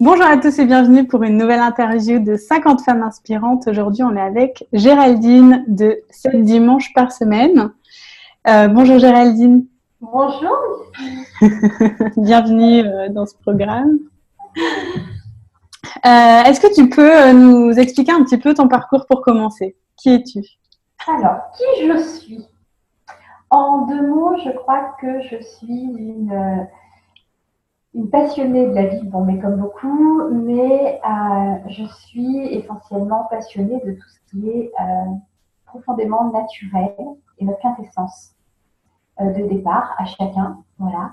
Bonjour à tous et bienvenue pour une nouvelle interview de 50 femmes inspirantes. Aujourd'hui, on est avec Géraldine de 7 dimanches par semaine. Euh, bonjour Géraldine. Bonjour. bienvenue euh, dans ce programme. Euh, est-ce que tu peux nous expliquer un petit peu ton parcours pour commencer? Qui es-tu? Alors, qui je suis? En deux mots, je crois que je suis une une passionnée de la vie, bon, mais comme beaucoup, mais euh, je suis essentiellement passionnée de tout ce qui est euh, profondément naturel et notre quintessence euh, de départ à chacun. Voilà.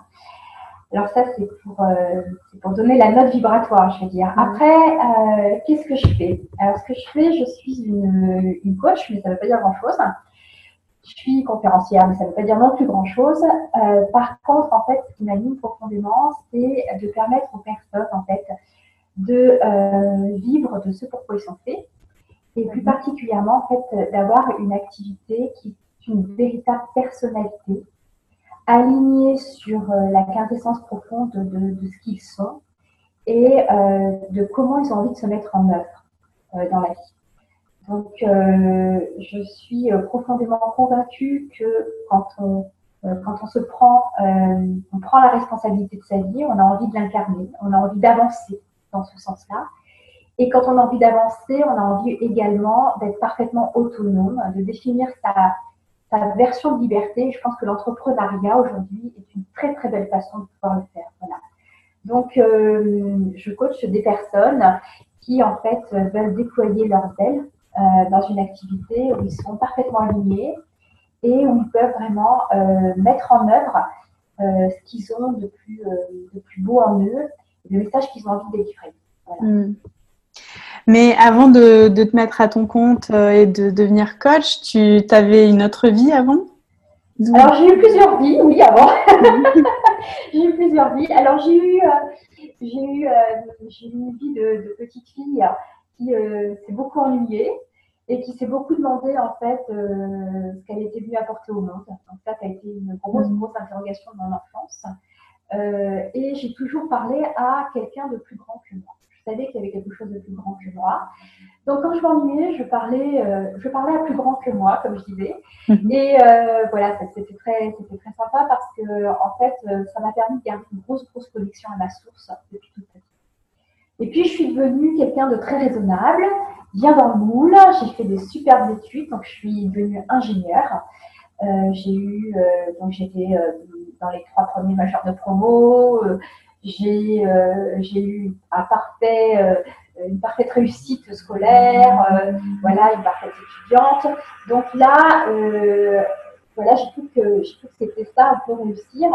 Alors ça, c'est pour, pour donner la note vibratoire, je veux dire. Après, qu'est-ce que je fais? Alors, ce que je fais, je suis une, une coach, mais ça ne veut pas dire grand-chose je suis conférencière, mais ça ne veut pas dire non plus grand-chose. Euh, par contre, en fait, ce qui m'anime profondément, c'est de permettre aux personnes, en fait, de euh, vivre de ce pourquoi ils sont faits, et plus mhm. particulièrement, en fait, d'avoir une activité qui est une véritable personnalité, alignée sur euh, la quintessence profonde de, de ce qu'ils sont et de comment ils ont envie de se mettre en œuvre dans la vie. Donc, euh, je suis euh, profondément convaincue que quand on, euh, quand on se prend, on prend la responsabilité de sa vie, on a envie de l'incarner, on a envie d'avancer dans ce sens-là. Et quand on a envie d'avancer, on a envie également d'être parfaitement autonome, de définir sa, sa version de liberté. Je pense que l'entrepreneuriat aujourd'hui est une très très belle façon de pouvoir le faire. Voilà. Donc, je coach des personnes qui en fait veulent déployer leurs ailes euh, dans une activité où ils sont parfaitement alignés et où ils peuvent vraiment euh, mettre en œuvre euh, ce qu'ils ont de plus, de plus beau en eux, le message qu'ils ont envie de délivrer. Hmm. Mais avant de, de, te mettre à ton compte et de devenir coach, tu avais une autre vie avant? Alors j'ai eu plusieurs vies, oui, avant. j'ai eu plusieurs vies. Alors j'ai eu, j'ai eu, eu une vie de, de petite fille qui euh, s'est beaucoup ennuyée et qui s'est beaucoup demandé en fait euh, ce qu'elle était venue apporter au monde. Donc ça, ça a été une grosse, mmh. grosse interrogation de mon enfance. Euh, et j'ai toujours parlé à quelqu'un de plus grand que moi. Je savais qu'il y avait quelque chose de plus grand que moi. Donc quand je m'ennuyais, je parlais, je parlais à plus grand que moi, comme je disais. Mmh. Et voilà, c'était très, c'était très sympa parce que en fait, ça m'a permis de garder une grosse, grosse connexion à ma source depuis toute petite. Et puis, je suis devenue quelqu'un de très raisonnable, bien dans le moule. J'ai fait des superbes études, donc je suis devenue ingénieure. Euh, j'ai eu, euh, donc j'étais euh, dans les trois premiers majeurs de promo. Euh, j'ai, j'ai eu un parfait, une parfaite réussite scolaire. voilà, une parfaite étudiante. Donc là, voilà, j'ai cru que, j'ai cru que c'était ça, un peu réussir.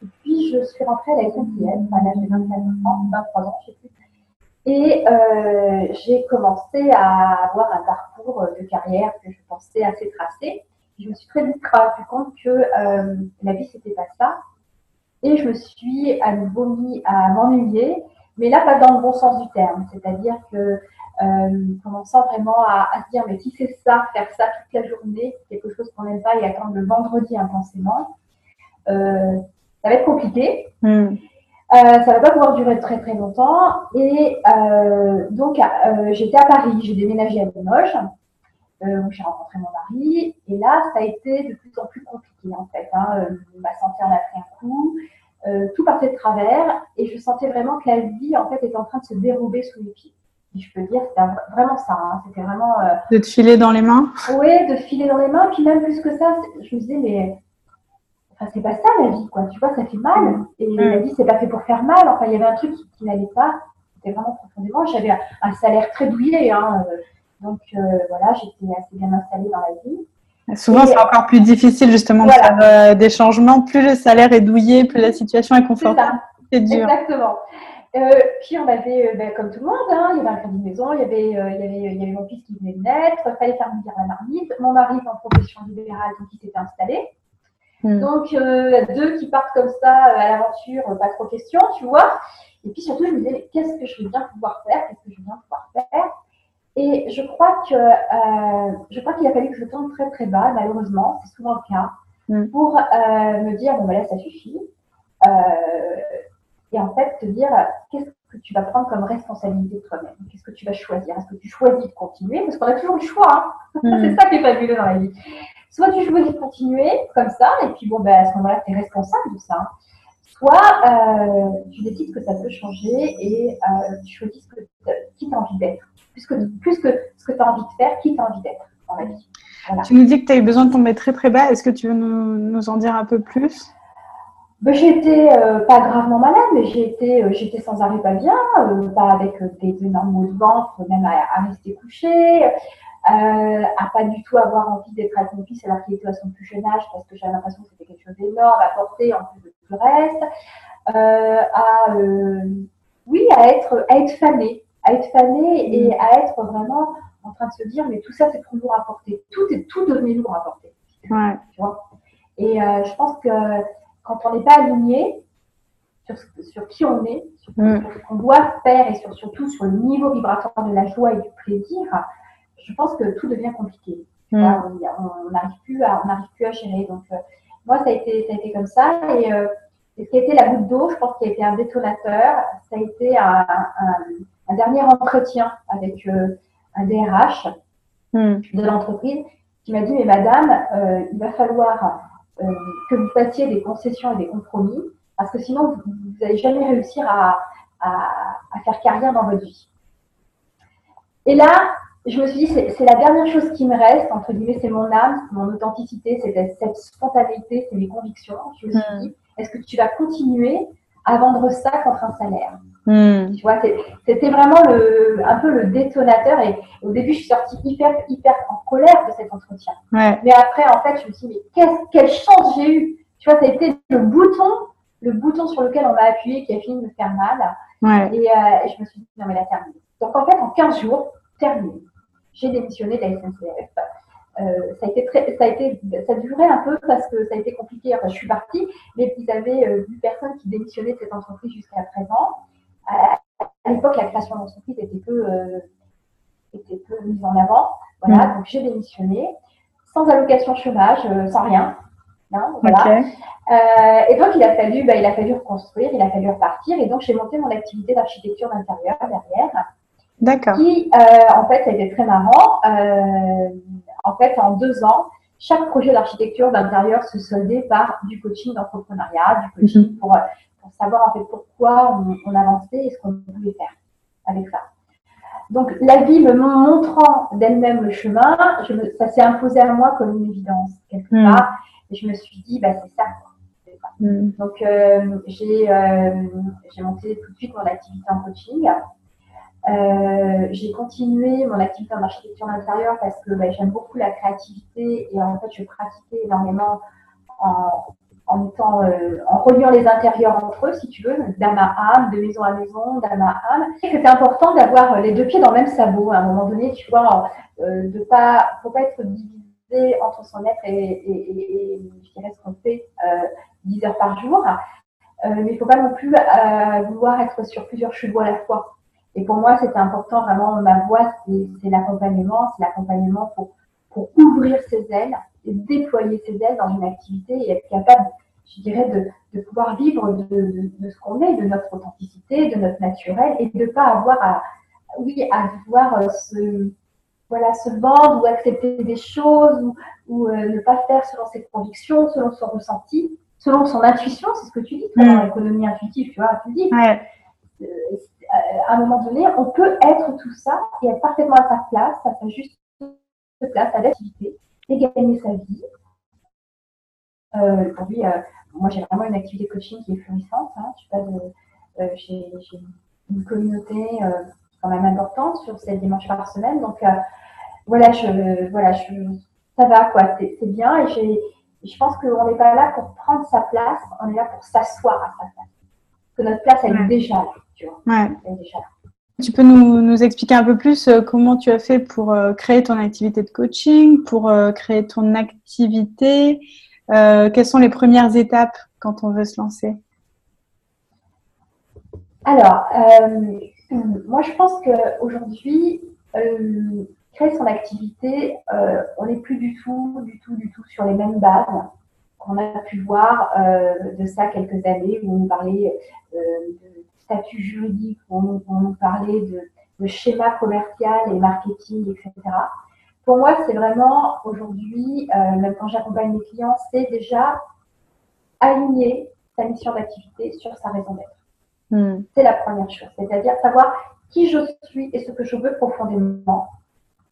Et puis, je suis rentrée à la SNCF à l'âge de 24 ans, 23 ans, je sais plus. Et euh, j'ai commencé à avoir un parcours de carrière que je pensais assez tracé. Je me suis très vite rendu compte que euh, la vie, c'était pas ça. Et je me suis à nouveau mis à m'ennuyer, mais là, pas dans le bon sens du terme. C'est-à-dire que euh, commençant vraiment à, à, se dire, mais si c'est ça, faire ça toute la journée, quelque chose qu'on n'aime pas et attendre le vendredi intensément, euh, ça va être compliqué. Hmm. Euh, ça va pas pouvoir durer très très longtemps. Et euh, donc, euh, j'étais à Paris, j'ai déménagé à Limoges, où j'ai rencontré mon mari. Et là, ça a été de plus en plus compliqué en fait. Hein. ma santé en a pris un coup. tout partait de travers et je sentais vraiment que la vie en fait était en train de se dérober sous les pieds. Et je peux dire, c'était vraiment ça. Hein. C'était vraiment. de te filer dans les mains? Oui, de filer dans les mains. Puis même plus que ça, je me disais, mais c'est pas ça la vie, quoi. Tu vois, ça fait mal. Et mm. la vie, c'est pas fait pour faire mal. Enfin, il y avait un truc qui, n'allait pas. C'était vraiment profondément. J'avais un, salaire très douillé, hein. Donc, euh, voilà, j'étais assez bien installée dans la vie. Souvent, c'est encore plus difficile, justement, de faire euh, des changements. Plus le salaire est douillé, plus la situation est confortable. C'est dur. Exactement. Euh, puis on avait, ben, comme tout le monde, hein, il y avait un crédit de maison, il y avait, il, y avait, il y avait mon fils qui venait de naître, il fallait faire bouillir la marmite. Mon mari est en profession libérale, donc il s'était installé. Hmm. Donc, euh, deux qui partent comme ça euh, à l'aventure, pas trop question, tu vois. Et puis surtout, je me disais, qu'est-ce que je vais bien pouvoir faire Qu'est-ce que je vais bien pouvoir faire Et je crois que euh, je crois qu'il a fallu que je tombe très très bas, malheureusement, c'est souvent le cas, hmm. pour me dire, bon, ben là, ça suffit. et en fait te dire qu'est-ce que tu vas prendre comme responsabilité de toi-même? Qu'est-ce que tu vas choisir? Est-ce que tu choisis de continuer? Parce qu'on a toujours le choix. Hein. Mm. c'est ça qui est fabuleux dans la vie. Soit tu choisis de continuer comme ça, et puis bon, ben, à ce moment-là, tu es responsable de ça. Hein. Soit euh, tu décides que ça peut changer et euh, tu choisis ce que, qui tu as envie d'être. Plus que, plus que ce que tu as envie de faire, qui tu as envie d'être dans la vie. Tu nous dis que tu as eu besoin de tomber très très bas. Est-ce que tu veux nous, nous en dire un peu plus? Ben, J'étais euh, pas gravement malade, mais j'étais euh, j'étais sans arrêt pas bien, euh, pas avec des énormes maux de ventre, même à, rester couché, à pas du tout avoir envie d'être avec mon fils alors qu'il était à son plus jeune âge parce que j'avais l'impression que c'était quelque chose d'énorme à porter en plus de tout le reste, à oui à être à être fanée, à être fanée et mm. à être vraiment en train de se dire mais tout ça c'est trop lourd à porter, tout est tout devenu lourd à porter, ouais. tu vois? Et je pense que quand on n'est pas aligné sur, sur, qui on est, sur, mm. ce qu'on doit faire et sur, surtout sur le niveau vibratoire de la joie et du plaisir, je pense que tout devient compliqué. Mm. on n'arrive plus, à, plus à gérer. Donc, euh, moi, ça a, été, ça a été comme ça. Et, euh, ce qui a été la goutte d'eau, je pense, qui a été un détonateur, ça a été un, un, dernier entretien avec euh, un DRH mm. de l'entreprise qui m'a dit, mais madame, il va falloir que vous fassiez des concessions et des compromis, parce que sinon, vous n'allez jamais réussir à, faire carrière dans votre vie. Et là, je me suis dit, c'est la dernière chose qui me reste, entre guillemets, c'est mon âme, c'est mon authenticité, c'est cette spontanéité, c'est mes convictions. Je me suis hmm. dit, est-ce que tu vas continuer à vendre ça contre un salaire Hmm. Tu vois, c'était vraiment le, un peu le détonateur. Et au début, je suis sortie hyper, hyper en colère de cet entretien. Mais après, en fait, je me suis dit, mais quelle chance j'ai eu. Tu vois, ça a été le bouton, le bouton sur lequel on m'a appuyé qui a fini de me faire mal. Ouais. Et, euh, et, je me suis dit, non, mais la terminé. Donc, en fait, en 15 jours, terminé. J'ai démissionné de la SNCF. Euh, ça a été très, ça a été, ça durait un peu parce que ça a été compliqué. Enfin, je suis partie, mais ils avaient euh, vu personne qui démissionnait de cette entreprise jusqu'à présent à, l'époque, la création d'entreprise était peu, euh, était peu mise en avant. Voilà, mm. donc j'ai démissionné, sans allocation chômage, euh, sans rien. Hein, voilà. Euh, et donc il a fallu, bah, il a fallu reconstruire, il a fallu repartir, et donc j'ai monté mon activité d'architecture d'intérieur derrière. D'accord. Qui, en fait, ça a été très marrant. en fait, en deux ans, chaque projet d'architecture d'intérieur se soldait par du coaching d'entrepreneuriat, du coaching mm-hmm. pour pour savoir en fait pourquoi on, avançait et ce qu'on voulait faire avec ça. Donc la vie me montrant d'elle-même le chemin, ça s'est imposé à moi comme une évidence quelque hmm. part. Et je me suis dit, bah, c'est ça. Hmm. Donc euh, j'ai euh, j'ai monté tout de suite mon activité en coaching. Euh, j'ai continué mon activité en architecture d'intérieur parce que bah, j'aime beaucoup la créativité et en fait je pratiquais énormément en, en, étant, euh, en reliant les intérieurs entre eux, si tu veux, d'âme à âme, de maison à maison, d'âme à âme. C'était important d'avoir les deux pieds dans le même sabot à un moment donné, tu vois, euh, de pas, faut pas être divisé entre son être et, et, et, je dirais ce qu'on fait euh, 10 heures par jour. Euh, mais il faut pas non plus euh, vouloir être sur plusieurs chevaux à la fois. Et pour moi, c'était important, vraiment, ma voix, c'est l'accompagnement, c'est l'accompagnement pour, pour ouvrir ses ailes et déployer ses ailes dans une activité et être capable je dirais, de, de pouvoir vivre de, de, ce qu'on est, de notre authenticité, de notre naturel, et de ne pas avoir à, oui, à devoir euh, se, voilà, se vendre ou accepter des choses ou, ou euh, ne pas faire selon ses convictions, selon son ressenti, selon son intuition, c'est ce que tu dis, toi, dans mm. l'économie intuitive, tu vois, tu dis. Euh, à un moment donné, on peut être tout ça et être parfaitement à sa place, à sa juste place, à l'activité, et gagner sa vie. Euh, aujourd'hui, moi, j'ai vraiment une activité coaching qui est florissante. Hein. Euh, j'ai une communauté euh, quand même importante sur cette dimanche par semaine. Donc, euh, voilà, je, voilà je, ça va, quoi. C'est bien. Et je pense qu'on n'est pas là pour prendre sa place, on est là pour s'asseoir à sa place. Que notre place, elle est déjà là, tu vois. Elle est déjà là. Tu peux nous, nous, expliquer un peu plus comment tu as fait pour créer ton activité de coaching, pour créer ton activité, euh, quelles sont les premières étapes quand on veut se lancer? Alors, euh, moi je pense qu'aujourd'hui, euh, créer son activité, on n'est plus du tout, du tout, du tout sur les mêmes bases qu'on a pu voir de ça quelques années où on parlait de statut juridique, où on, parlait de, de schéma commercial et marketing, etc. Pour moi, c'est vraiment aujourd'hui, même quand j'accompagne mes clients, c'est déjà aligner sa mission d'activité sur sa raison d'être. Hmm. C'est la première chose, c'est-à-dire savoir qui je suis et ce que je veux profondément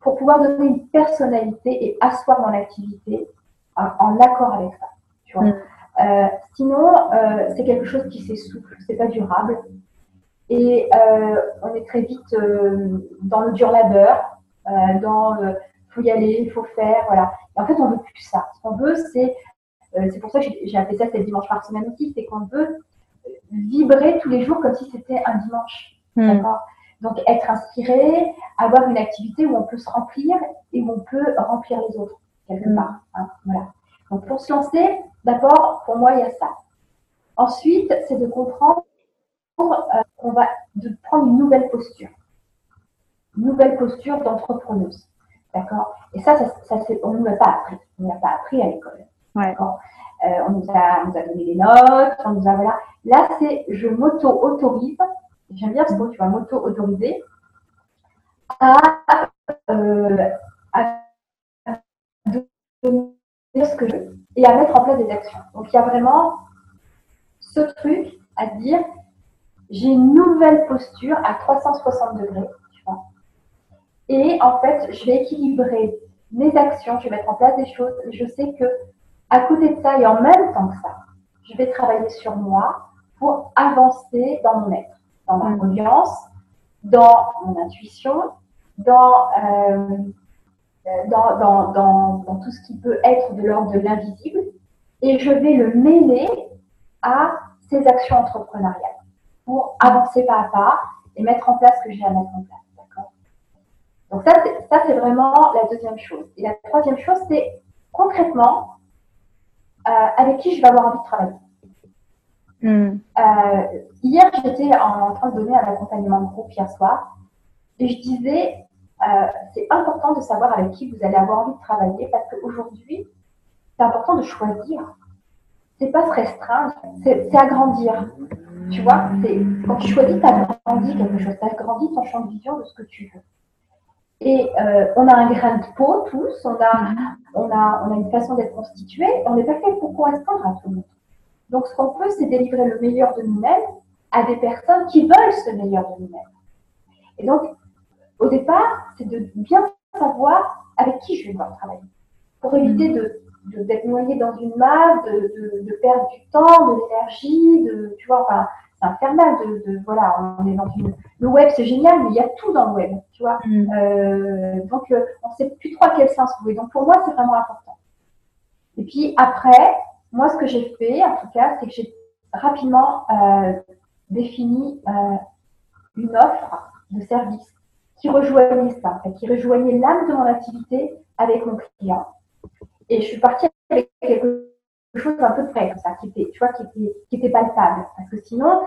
pour pouvoir donner une personnalité et asseoir mon activité en, accord avec ça. Tu vois. Euh, sinon, euh, c'est quelque chose qui s'essouffle, c'est pas durable. Et euh, on est très vite dans le dur labeur, dans faut y aller, il faut faire, voilà. Et en fait, on veut plus ça. Ce qu'on veut, c'est c'est pour ça que j'ai appelé ça cette dimanche par semaine aussi, c'est qu'on veut vibrer tous les jours comme si c'était un dimanche. Hmm. D'accord? Donc être inspiré, avoir une activité où on peut se remplir et où on peut remplir les autres quelque hmm. part. Hein, voilà. Donc pour se lancer, d'abord, pour moi, il y a ça. Ensuite, c'est de comprendre euh, qu'on va de prendre une nouvelle posture. Une nouvelle posture d'entrepreneuse. D'accord? Et ça, ça, ça on ne nous l'a pas appris. On ne l'a pas appris à l'école. Ouais. Euh, on, nous a, on nous a donné des notes, on nous a voilà. Là, c'est je m'auto-autorise. J'aime bien ce mot, tu vois, m'auto-autoriser à, euh, à donner ce que je veux et à mettre en place des actions. Donc, il y a vraiment ce truc à dire j'ai une nouvelle posture à 360 degrés, tu vois. Et en fait, je vais équilibrer mes actions, je vais mettre en place des choses. Je sais que à côté de ça et en même temps que ça, je vais travailler sur moi pour avancer dans mon être, dans ma mm. audience, dans mon intuition, dans, euh, dans, dans, dans, dans, tout ce qui peut être de l'ordre de l'invisible, et je vais le mêler à ces actions entrepreneuriales pour avancer pas à pas et mettre en place ce que j'ai à mettre en place. D'accord? Donc ça, ça c'est vraiment la deuxième chose. Et la troisième chose, c'est concrètement, euh, avec qui je vais avoir envie de travailler. Hmm. Euh, hier, j'étais en train de donner un accompagnement de groupe hier soir et je disais, euh, c'est important de savoir avec qui vous allez avoir envie de travailler parce qu'aujourd'hui, c'est important de choisir. C'est pas se restreindre, c'est agrandir. Tu vois, quand tu choisis, tu agrandis quelque chose, tu agrandis ton champ de vision de ce que tu veux. Et euh, on a un grain de peau tous, on a, on a, on a une façon d'être constitué, on n'est pas fait pour correspondre à tout le monde. Donc ce qu'on peut, c'est délivrer le meilleur de nous-mêmes à des personnes qui veulent ce meilleur de nous-mêmes. Et donc, au départ, c'est de bien savoir avec qui je vais devoir travailler, pour éviter de d'être noyé dans une masse, de, de, de, perdre du temps, de l'énergie, de, tu vois, enfin, c'est infernal de, de, voilà, on est dans une, le web c'est génial, mais il y a tout dans le web, tu vois. Mm. Euh, donc euh, on sait plus trop à quel sens trouver. Donc pour moi c'est vraiment important. Et puis après, moi ce que j'ai fait en tout cas, c'est que j'ai rapidement euh, défini euh, une offre de service qui rejoignait ça, qui rejoignait l'âme de mon activité avec mon client. Et je suis partie avec quelque chose un peu près, comme ça, qui était, tu vois, qui était, qui était palpable. Parce que sinon,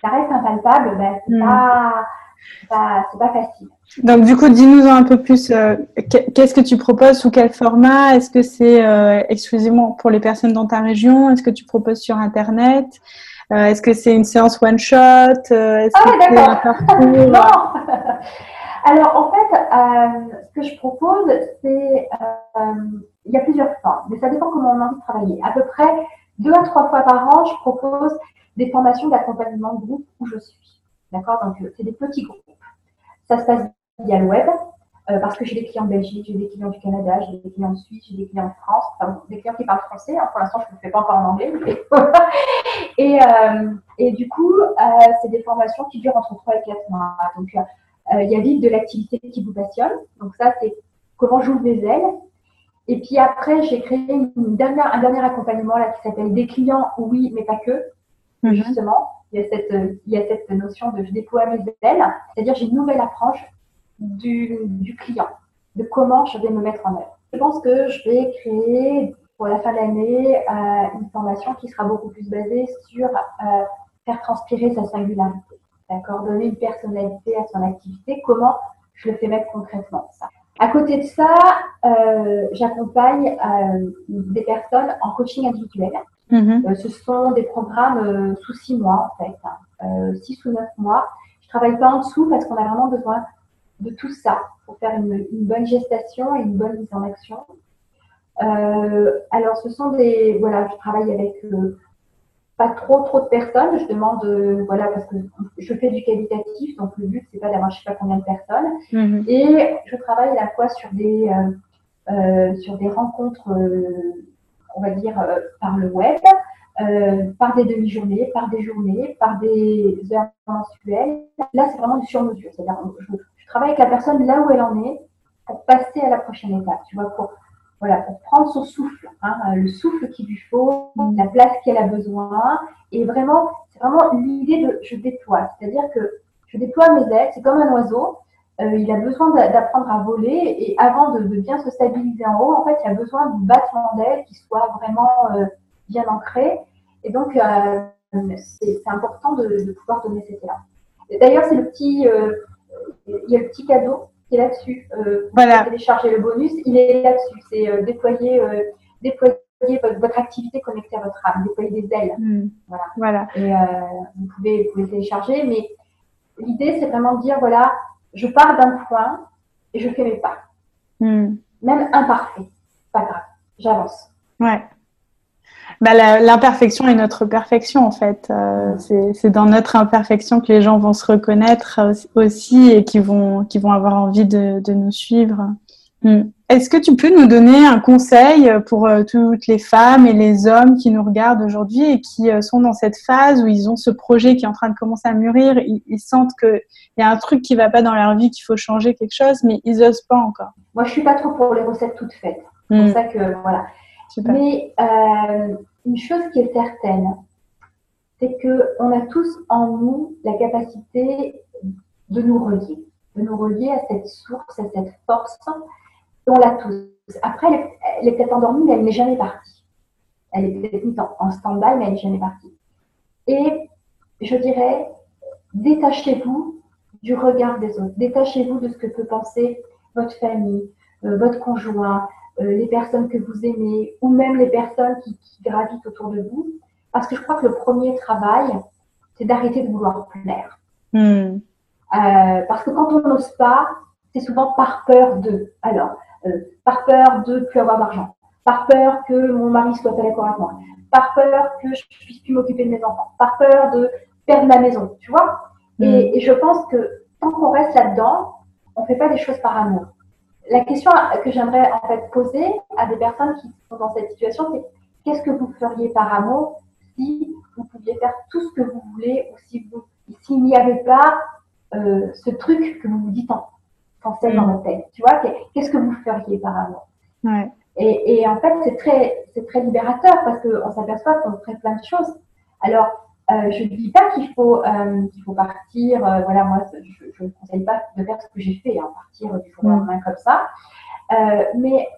ça reste impalpable, ben, c'est hmm. pas, pas, facile. Donc, du coup, dis-nous un peu plus, euh, qu'est-ce que tu proposes, sous quel format? Est-ce que c'est euh, exclusivement pour les personnes dans ta région? Est-ce que tu proposes sur Internet? Euh, Est-ce que c'est une séance one-shot Ah, d'accord. non Alors, en fait, ce que je propose, c'est il y a plusieurs formes, mais ça dépend comment on a envie travailler. À peu près deux à trois fois par an, je propose des formations d'accompagnement de groupe où je suis. D'accord? Donc, c'est des petits groupes. Ça se passe via le web, euh, parce que j'ai des clients de Belgique, j'ai des clients du Canada, j'ai des clients de Suisse, j'ai des clients de France, enfin, des clients qui parlent français. Hein. pour l'instant, je ne le fais pas encore en anglais. et, euh, et, du coup, euh, c'est des formations qui durent entre trois et quatre mois. Donc, il y a vite de l'activité qui vous passionne. Donc, ça, c'est comment j'ouvre mes ailes et puis après, j'ai créé une dernière, un dernier accompagnement là qui s'appelle Des clients, oui, mais pas que. Mhm. Justement, il y, a cette, il y a cette notion de je déploie mes ailes, c'est-à-dire j'ai une nouvelle approche du, du, client, de comment je vais me mettre en œuvre. Je pense que je vais créer pour la fin de l'année euh, une formation qui sera beaucoup plus basée sur euh, faire transpirer sa singularité, d'accord, donner une personnalité à son activité, comment je le fais mettre concrètement ça? À côté de ça, euh, j'accompagne euh, des personnes en coaching individuel. Mhm. Euh, ce sont des programmes euh, sous six mois, en fait, hein. six ou neuf mois. Je travaille pas en dessous parce qu'on a vraiment besoin de tout ça pour faire une, une bonne gestation et une bonne mise en action. alors, ce sont des, voilà, je travaille avec pas trop trop de personnes. Je demande, euh, voilà, parce que je fais du qualitatif, donc le but c'est pas d'avoir je sais pas combien de personnes. Mhm. Et je travaille à la fois sur des euh, euh, sur des rencontres, on va dire par le web, par des demi-journées, par des journées, par des heures mensuelles. Là, c'est vraiment du sur-mesure. C'est-à-dire, je, je travaille avec la personne là où elle en est pour passer à la prochaine étape. Tu vois, pour voilà, pour prendre son souffle, hein, euh, le souffle qu'il lui faut, la place qu'elle a besoin. Et vraiment, c'est vraiment l'idée de je déploie. C'est-à-dire que je déploie mes ailes, c'est comme un oiseau. Euh, il a besoin d'apprendre à voler et avant de, bien se stabiliser en haut, en fait, il a besoin du battement d'ailes qui soit vraiment euh, bien ancré. Et donc, c'est important de, de, pouvoir donner cet élan. D'ailleurs, c'est le petit, il y a le petit cadeau est là-dessus. Euh, voilà. Télécharger le bonus, il est là-dessus. C'est euh, déployer, euh, déployer votre, activité connectée à votre âme, déployer des ailes. Hmm. Voilà. voilà. Et euh, vous, pouvez, vous pouvez télécharger, mais l'idée, c'est vraiment de dire voilà, je pars d'un point et je fais mes pas. Hmm. Même imparfait, pas grave, j'avance. Ouais bah, L'imperfection est notre perfection en fait. Euh, c'est dans notre imperfection que les gens vont se reconnaître aussi et qui vont, qui vont avoir envie de, de nous suivre. Hmm. Est-ce que tu peux nous donner un conseil pour euh, toutes les femmes et les hommes qui nous regardent aujourd'hui et qui euh, sont dans cette phase où ils ont ce projet qui est en train de commencer à mûrir, ils, ils sentent qu'il y a un truc qui va pas dans leur vie, qu'il faut changer quelque chose, mais ils osent pas encore Moi, je suis pas trop pour les recettes toutes faites. C'est pour hmm. ça que, voilà. Mais euh, une chose qui est certaine, c'est qu'on a tous en nous la capacité de nous relier, de nous relier à cette source, à cette force. On l'a tous. Après, elle est, peut-être endormie, mais elle n'est jamais partie. Elle est peut-être mise en, stand-by, mais elle n'est jamais partie. Et je dirais, détachez-vous du regard des autres. Détachez-vous de ce que peut penser votre famille, euh, votre conjoint, les personnes que vous aimez ou même les personnes qui, gravitent autour de vous. Parce que je crois que le premier travail, c'est d'arrêter de vouloir plaire. Hmm. Euh, parce que quand on n'ose pas, c'est souvent par peur de. Alors, euh, par peur de ne plus avoir d'argent, par peur que mon mari soit pas d'accord avec moi, par peur que je ne puisse plus m'occuper de mes enfants, par peur de perdre ma maison, tu vois? Et, hmm. et, je pense que tant qu'on reste là-dedans, on ne fait pas des choses par amour la question que j'aimerais en fait poser à des personnes qui sont dans cette situation, c'est qu'est-ce que vous feriez par amour si vous pouviez faire tout ce que vous voulez ou si vous, s'il n'y avait pas euh, ce truc que vous vous dites en français dans votre tête, tu vois, qu'est-ce que vous feriez par amour? Ouais. et, et, en fait, c'est très, c'est très libérateur parce qu'on s'aperçoit qu'on ferait plein de choses. Alors, euh, je ne dis pas qu'il faut, euh, qu'il faut partir. Euh, voilà, moi, je ne conseille pas de faire ce que j'ai fait, hein, partir du jour au lendemain comme ça. Mais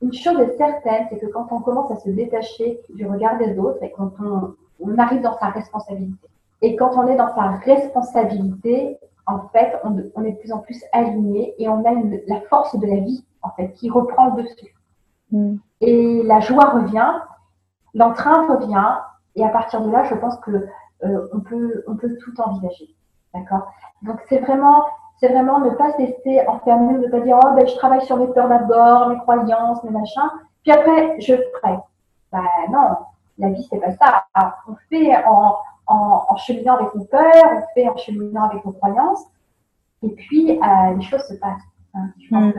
une chose est certaine, c'est que quand on commence à se détacher du regard des autres et quand on, on arrive dans sa responsabilité, et quand on est dans sa responsabilité, en fait, on, on est de plus en plus aligné et on a une, la force de la vie, en fait, qui reprend le dessus. Mm. Et la joie revient, l'entrain revient, et à partir de là, je pense que euh, on peut on peut tout envisager. D'accord? Donc c'est vraiment c'est vraiment ne pas se laisser enfermer, ne pas dire oh ben je travaille sur mes peurs d'abord, mes croyances, mes machins, puis après je ferai. Ben non, la vie c'est pas ça. on fait en, en, en, cheminant avec nos peurs, on fait en cheminant avec nos croyances, et puis euh, les choses se passent. Hein. Je pense mm. que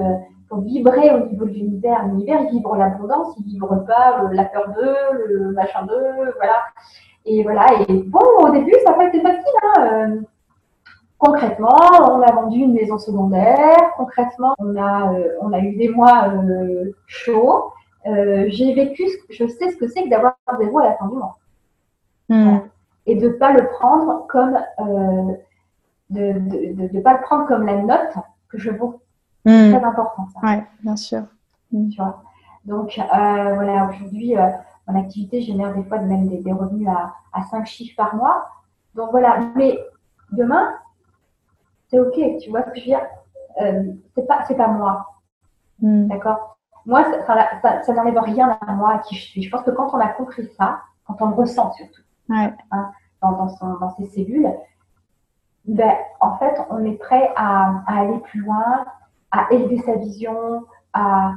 pour vibrer au niveau de l'univers. L'univers, vibre l'abondance, il vibre pas la peur d'eux, le machin d'eux, voilà. Et voilà. Et bon, au début, ça n'a pas été facile. Hein. Euh, concrètement, on a vendu une maison secondaire. Concrètement, on a, euh, on a eu des mois euh, chauds. J'ai vécu, je sais ce que c'est que d'avoir zéro à la fin du mois. Hmm. Et de ne pas le prendre comme, de ne pas le prendre comme la note que je vaux. C'est très important ça. Oui, bien sûr. Tu vois Donc euh, voilà, aujourd'hui, euh, mon activité génère des fois même des, revenus à, à 5 chiffres par mois. Donc voilà, mais demain, c'est OK, tu vois ce que je veux dire? Euh, c'est pas, pas moi. Hmm. D'accord? Moi, ça, ça, ça, n'enlève rien à moi, à qui je suis. Je pense que quand on a compris ça, quand on le ressent surtout, Ouais. hein, dans, dans, son, dans ses cellules, ben, en fait, on est prêt à, à aller plus loin, à élever sa vision, à,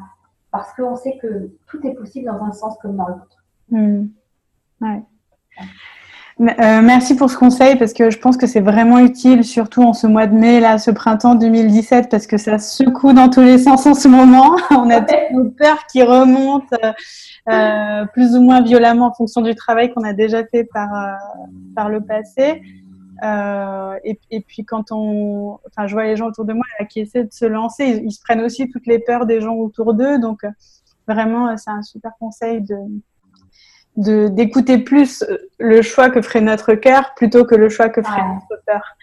parce qu'on sait que tout est possible dans un sens comme dans l'autre. Hmm. Ouais. Euh, merci pour ce conseil parce que je pense que c'est vraiment utile, surtout en ce mois de mai, là, ce printemps 2017, parce que ça secoue dans tous les sens en ce moment. On a toutes nos peurs qui remontent euh, euh, plus ou moins violemment en fonction du travail qu'on a déjà fait par, euh, par le passé. Euh, et, et, puis quand on, enfin, je vois les gens autour de moi là, qui essaient de se lancer, ils, ils, se prennent aussi toutes les peurs des gens autour d'eux. Donc vraiment, c'est un super conseil de de d'écouter plus le choix que ferait notre cœur plutôt que le choix que ferait ouais. notre peur.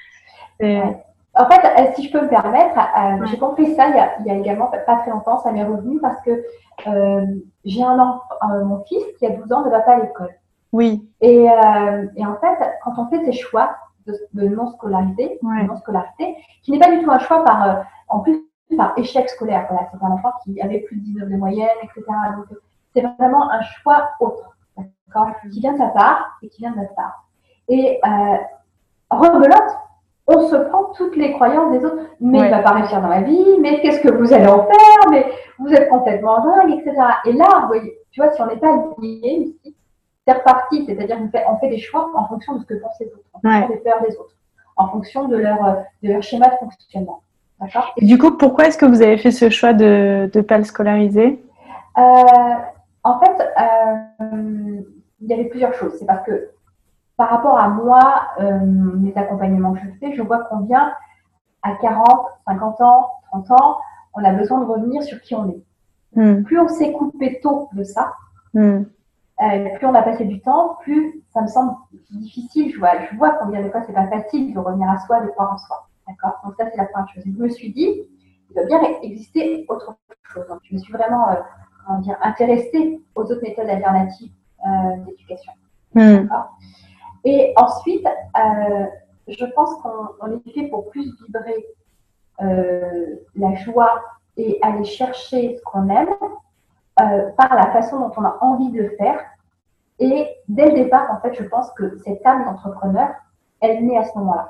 Et... Ouais. En fait, si je peux me permettre, euh, ouais. j'ai compris ça il y, a, il y, a, également pas très longtemps, ça m'est revenu parce que euh, j'ai un enfant, euh, mon fils qui a 12 ans ne va pas à l'école. Oui. Et, euh, et, en fait, quand on fait ses choix de, de non-scolarité, ouais. non-scolarité, qui n'est pas du tout un choix par, euh, en plus, par échec scolaire. Voilà, c'est un enfant qui avait plus de 19 de moyenne, etc. Donc, c'est vraiment un choix autre qui vient de sa part et qui vient de notre part. Et euh, rebelote, on se prend toutes les croyances des autres. Mais ouais. il va pas réussir dans la vie, mais qu'est-ce que vous allez en faire, mais vous êtes complètement dingue, etc. Et là, vous voyez, tu vois, si on n'est pas ici, c'est reparti, c'est-à-dire qu'on fait, on fait des choix en fonction de ce que pensent les autres, en fonction ouais. des peurs des autres, en fonction de leur, de leur schéma de fonctionnement. D'accord? Et du coup, pourquoi est-ce que vous avez fait ce choix de ne pas le scolariser? Euh, En fait, euh, il y avait plusieurs choses. C'est parce que par rapport à moi, euh, mes accompagnements que je fais, je vois combien à 40, 50 ans, 30 ans, on a besoin de revenir sur qui on est. Mm. Plus on s'est coupé tôt de ça, mm. Euh, plus on a passé du temps, plus ça me semble difficile. Je vois, je vois combien de fois c'est pas facile de revenir à soi, de croire en soi. D'accord? Donc ça, c'est la première chose. Je me suis dit, il doit bien exister autre chose. Donc, je me suis vraiment euh, dire, intéressée aux autres méthodes alternatives euh, d'éducation. Mm. Et ensuite, euh, je pense qu'on est fait pour plus vibrer euh, la joie et aller chercher ce qu'on aime euh, par la façon dont on a envie de le faire. Et dès le départ, en fait, je pense que cette âme d'entrepreneur, elle naît à ce moment-là.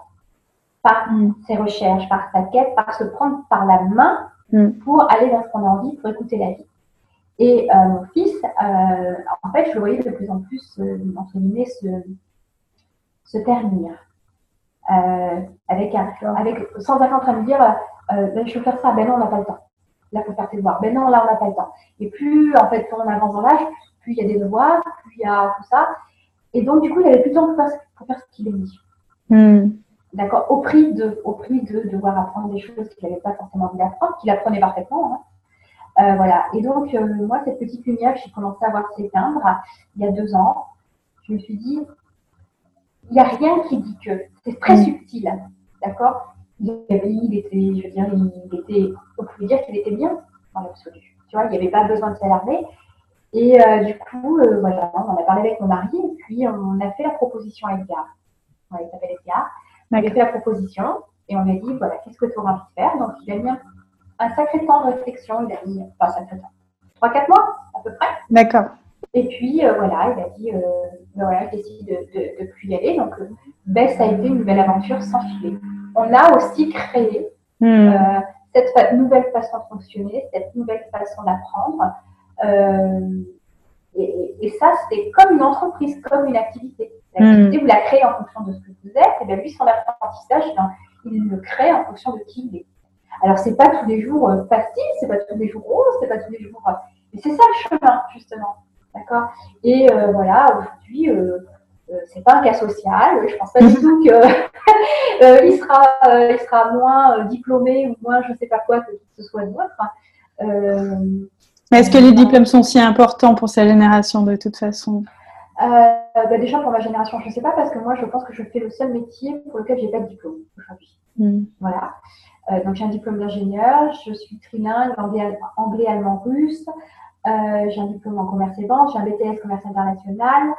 Par mm. ses recherches, par sa quête, par se prendre par la main mm. pour aller vers ce qu'on a envie, pour écouter la vie. Et euh, mon fils, euh, en fait, je le voyais de plus en plus, euh, entre guillemets, se, se ternir. Avec un, avec, sans être en train de dire, ben, je veux faire ça, ben non, on n'a pas le temps. Là, il faut faire tes devoirs. Ben non, là, on n'a pas le temps. Et plus, en fait, quand on avance dans l'âge, plus il y a des devoirs, plus il y a tout ça. Et donc, du coup, il avait plus de temps pour faire, pour faire ce qu'il aimait. Mm. D'accord Au prix de, au prix de devoir apprendre des choses qu'il n'avait pas forcément envie d'apprendre, qu'il apprenait parfaitement. Hein. Euh, voilà. Et donc, euh, moi, cette petite lumière, j'ai commencé à voir s'éteindre il y a deux ans. Je me suis dit, il n'y a rien qui dit que. C'est très mmh. subtil. D'accord? Il, était, je veux dire, il était, on pouvait dire qu'il était bien dans l'absolu. Tu vois, il n'y avait pas besoin de s'alarmer. Et euh, du coup, voilà, on a parlé avec mon mari et puis on a fait la proposition à Edgar. Ouais, il s'appelle Edgar. On a fait la proposition et on lui a dit, voilà, qu'est-ce que tu auras envie de faire? Donc, il a mis un un sacré temps de réflexion. Il a mis, enfin, sacré temps, 3-4 mois à peu près. D'accord. Et puis, euh, voilà, il a dit, euh, ben voilà, je décide de ne plus y aller. Donc, euh, ben, ça a été une nouvelle aventure sans filet. On a aussi créé mm. cette fa nouvelle façon de fonctionner, cette nouvelle façon d'apprendre. Et, et, et, ça, c'est comme une entreprise, comme une activité. L'activité, mm. vous la créez en fonction de ce que vous êtes. Et bien, lui, son apprentissage, il le crée en fonction de qui il est. Alors, c'est pas tous les jours euh, facile, c'est pas tous les jours rose, c'est pas tous les jours. Euh, mais c'est ça le chemin, justement. D'accord? Et euh, voilà, aujourd'hui, euh, euh, c'est pas un cas social. Je pense pas du tout qu'il il sera, il sera moins diplômé ou moins je sais pas quoi que ce soit d'autre. mais est-ce que les diplômes sont si importants pour sa génération de toute façon? Bah Déjà, pour ma génération, je ne sais pas parce que moi, je pense que je fais le seul métier pour lequel j'ai pas de diplôme aujourd'hui. Mm. Voilà. Euh, donc j'ai un diplôme d'ingénieur, je suis trilingue, anglais, anglais allemand, russe. Euh, j'ai un diplôme en commerce et vente, j'ai un BTS commerce international.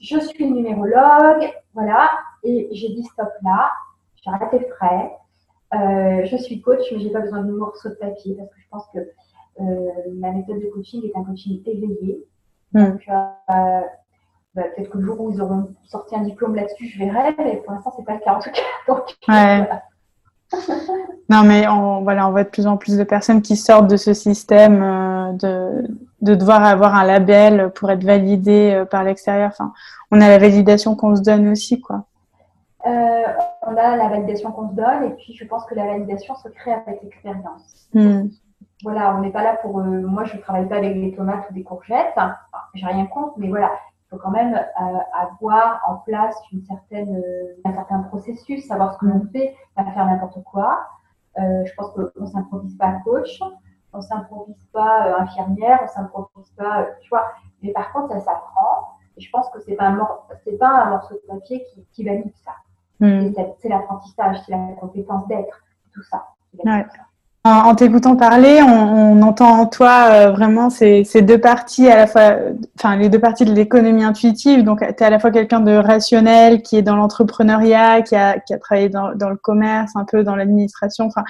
Je suis numérologue, voilà. Et j'ai dit stop là, j'ai arrêté frais. Euh, je suis coach, mais j'ai pas besoin de morceau de papier parce que je pense que euh, ma méthode de coaching est un coaching éveillé. Hmm. Donc, euh, bah, peut-être que le jour où ils auront sorti un diplôme là-dessus, je verrai, mais pour l'instant, c'est pas le cas en tout cas. Donc, ouais. non, mais on, voilà, on voit de plus en plus de personnes qui sortent de ce système de, de devoir avoir un label pour être validé euh, par l'extérieur. Enfin, on a la validation qu'on se donne aussi, quoi. Euh, on a la validation qu'on se donne, et puis je pense que la validation se crée avec l'expérience. Hmm. Voilà, on n'est pas là pour. moi, je ne travaille pas avec des tomates ou des courgettes. Enfin, J'ai rien contre, mais voilà, il faut quand même euh, avoir en place une certaine, euh, un certain processus, savoir ce que l'on fait, pas faire n'importe quoi. Euh, je pense qu'on ne s'improvise pas coach, on ne s'improvise pas euh, infirmière, on ne s'improvise pas, tu vois. Mais par contre, ça s'apprend. Et je pense que c'est pas un c'est pas un morceau de papier qui, qui valide ça. Mm. C'est l'apprentissage, c'est la compétence d'être, tout ça. Ouais. ça. En, t'écoutant parler, on, entend en toi euh, vraiment ces, deux parties à la fois, enfin les deux parties de l'économie intuitive. Donc, tu es à la fois quelqu'un de rationnel qui est dans l'entrepreneuriat, qui a, qui a travaillé dans, dans, le commerce, un peu dans l'administration. Enfin,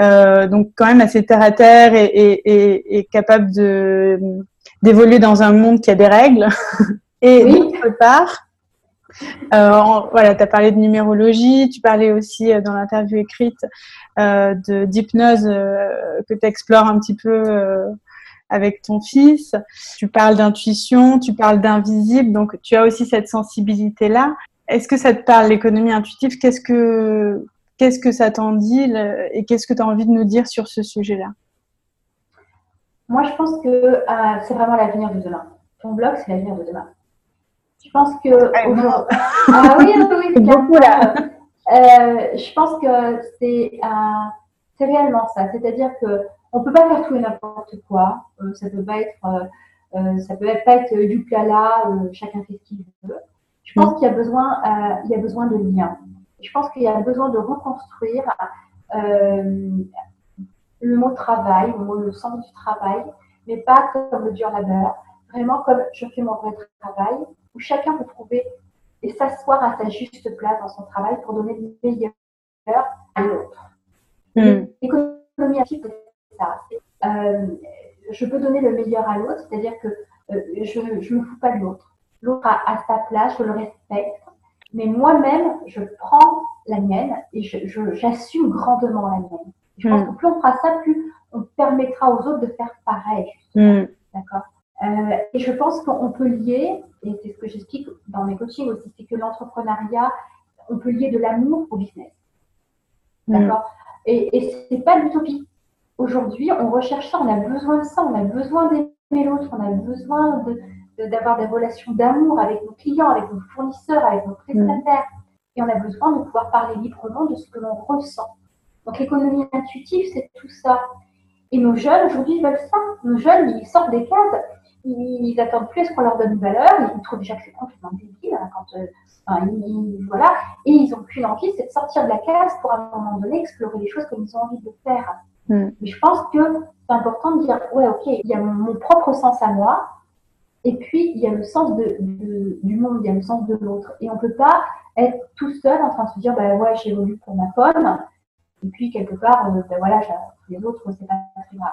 euh, donc quand même assez terre à terre et, et, et, capable de d'évoluer dans un monde qui a des règles. et d'autre part, euh, voilà, tu as parlé de numérologie, tu parlais aussi euh, dans l'interview écrite euh, d'hypnose euh, que tu explores un petit peu avec ton fils. Tu parles d'intuition, tu parles d'invisible, donc tu as aussi cette sensibilité-là. Est-ce que ça te parle, l'économie intuitive? Qu'est-ce que qu'est-ce que ça t'en dit et qu'est-ce que tu as envie de nous dire sur ce sujet-là? Moi, je pense que c'est vraiment l'avenir de demain. Ton blog, c'est l'avenir de demain. Je pense que ah, ah oui, oui, oui beaucoup là. Euh, je pense que c'est euh, c'est réellement ça. C'est-à-dire que on peut pas faire tout et n'importe quoi. Euh, ça peut pas être euh, ça peut pas être du plala, chacun fait ce qu'il veut. Je pense qu'il y a besoin il y a besoin de liens. Je pense qu'il y a besoin de reconstruire le mot travail, le mot le sens du travail, mais pas comme le dur labeur, vraiment comme je fais mon vrai travail où chacun peut trouver et s'asseoir à sa juste place dans son travail pour donner le meilleur à l'autre. Hmm. L'économie active, c'est ça. Euh, je peux donner le meilleur à l'autre, c'est-à-dire que euh, je ne me fous pas de l'autre. L'autre a, sa place, je le respecte, mais moi-même, je prends la mienne et j'assume grandement la mienne. Je pense hmm. que plus on fera ça, plus on permettra aux autres de faire pareil. Hmm. D'accord? Euh, et je pense qu'on peut lier, et c'est ce que j'explique dans mes coachings aussi, c'est que l'entrepreneuriat, on peut lier de l'amour au business. Mm. D'accord? Et, et c'est pas l'utopie. Aujourd'hui, on recherche ça, on a besoin de ça, on a besoin d'aimer l'autre, on a besoin d'avoir des relations d'amour avec nos clients, avec nos fournisseurs, avec nos prestataires. Et on a besoin de pouvoir parler librement de ce que l'on ressent. Donc l'économie intuitive, c'est tout ça. Et nos jeunes, aujourd'hui, veulent ça. Nos jeunes, ils sortent des cases ils attendent plus à ce qu'on leur donne une valeur, ils trouvent déjà que c'est complètement débile, hein, quand, euh, voilà, et ils n'ont qu'une envie, c'est de sortir de la case pour à un moment donné explorer les choses comme ils ont envie de faire. Mm. Mais je pense que c'est important de dire, ouais, ok, il y a mon, propre sens à moi, et puis il y a le sens de, du monde, il y a le sens de l'autre, et on peut pas être tout seul en train de se dire, bah ouais, j'évolue pour ma pomme, et puis quelque part, euh, ben voilà, les autres, c'est pas très grave.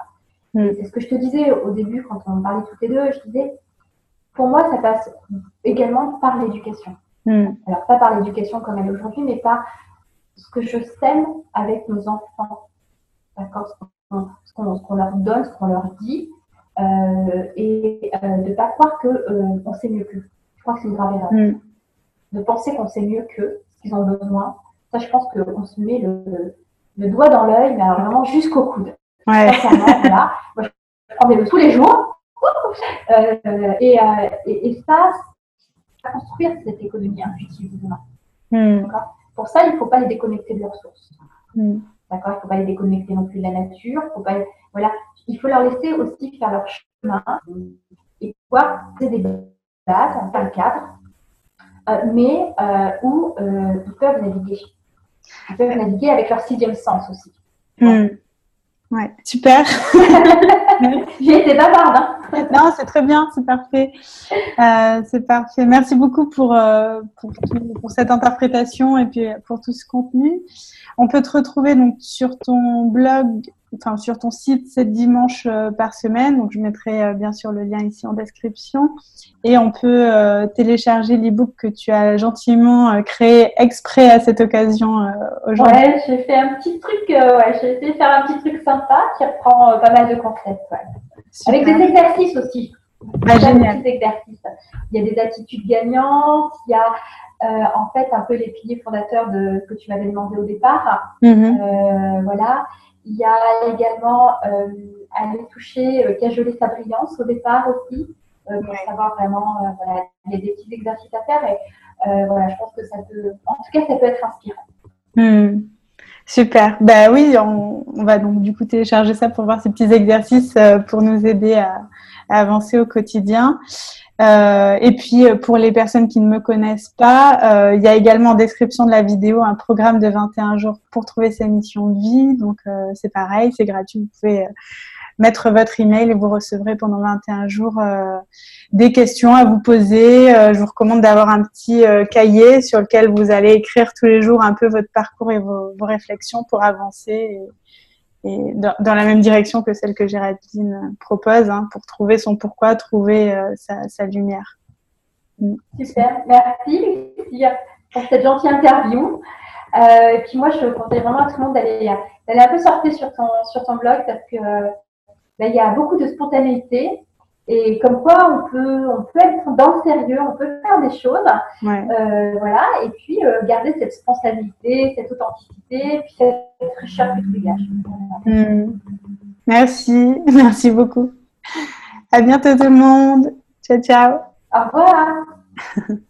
Mm. C'est ce que je te disais au début quand on parlait toutes les deux. Je disais, pour moi, ça passe également par l'éducation. Mm. Alors, pas par l'éducation comme elle est aujourd'hui, mais par ce que je sème avec nos enfants. D'accord Ce qu'on leur donne, ce qu'on leur dit. Euh, et euh, de ne pas croire qu'on euh, sait mieux qu'eux. Je crois que c'est une grave erreur. Mm. De penser qu'on sait mieux qu'eux, ce qu'ils ont besoin. Ça, je pense qu'on se met le, le doigt dans l'œil, mais alors vraiment jusqu'au coude. Ouais. voilà. Moi, je prends des tous les jours. Euh, et, euh, et, et, ça, ça construire cette économie intuitive demain. Hmm. Pour ça, il ne faut pas les déconnecter de leurs sources. Hmm. D'accord? Il ne faut pas les déconnecter non plus de la nature. Faut pas, voilà. Il faut leur laisser aussi faire leur chemin et pouvoir poser des bases, faire le cadre, euh, mais euh, où ils peuvent naviguer. Ils peuvent naviguer avec leur sixième sens aussi. Hmm. Ouais, super. J'ai été bavarde. Hein. Non, c'est très bien, c'est parfait. Euh, c'est parfait. Merci beaucoup pour, euh, pour, pour, cette interprétation et puis pour tout ce contenu. On peut te retrouver donc sur ton blog enfin, sur ton site 7 dimanches euh, par semaine. Donc, je mettrai euh, bien sûr le lien ici en description. Et on peut euh, télécharger l'e-book que tu as gentiment créé exprès à cette occasion aujourd'hui. Ouais, j'ai fait un petit truc, ouais, j'ai essayé de faire un petit truc sympa qui reprend pas mal de concepts. Avec des exercices aussi. Ah, génial. Des exercices. Il y a des attitudes gagnantes, il y a en fait un peu les piliers fondateurs de ce que tu m'avais demandé au départ. Mm-hmm. voilà. Il y a également euh, aller toucher, euh, cajoler sa brillance au départ aussi, euh, pour savoir vraiment, euh, voilà, il y a des petits exercices à faire et voilà, je pense que ça peut, en tout cas, ça peut être inspirant. Hmm. Super. Ben oui, on, on, va donc du coup télécharger ça pour voir ces petits exercices pour nous aider à, avancer au quotidien. Euh, et puis euh, pour les personnes qui ne me connaissent pas, euh, il y a également en description de la vidéo un programme de 21 jours pour trouver sa mission de vie. Donc c'est pareil, c'est gratuit. Vous pouvez mettre votre email et vous recevrez pendant 21 jours des questions à vous poser. je vous recommande d'avoir un petit cahier sur lequel vous allez écrire tous les jours un peu votre parcours et vos, réflexions pour avancer. Dans, la même direction que celle que Géraldine propose, hein, pour trouver son pourquoi, trouver euh, sa, lumière. Mm. Super, merci pour cette gentille interview. Euh, puis moi, je conseille vraiment à tout le monde d'aller un peu sortir sur ton, sur ton blog parce que il y a beaucoup de spontanéité et comme quoi on peut, on peut être dans le sérieux, on peut faire des choses, euh, voilà, et puis euh, garder cette responsabilité, cette authenticité, puis cette fraîcheur que tu dégages. Hmm. Merci, merci beaucoup. À bientôt tout le monde. Ciao, ciao. Au revoir.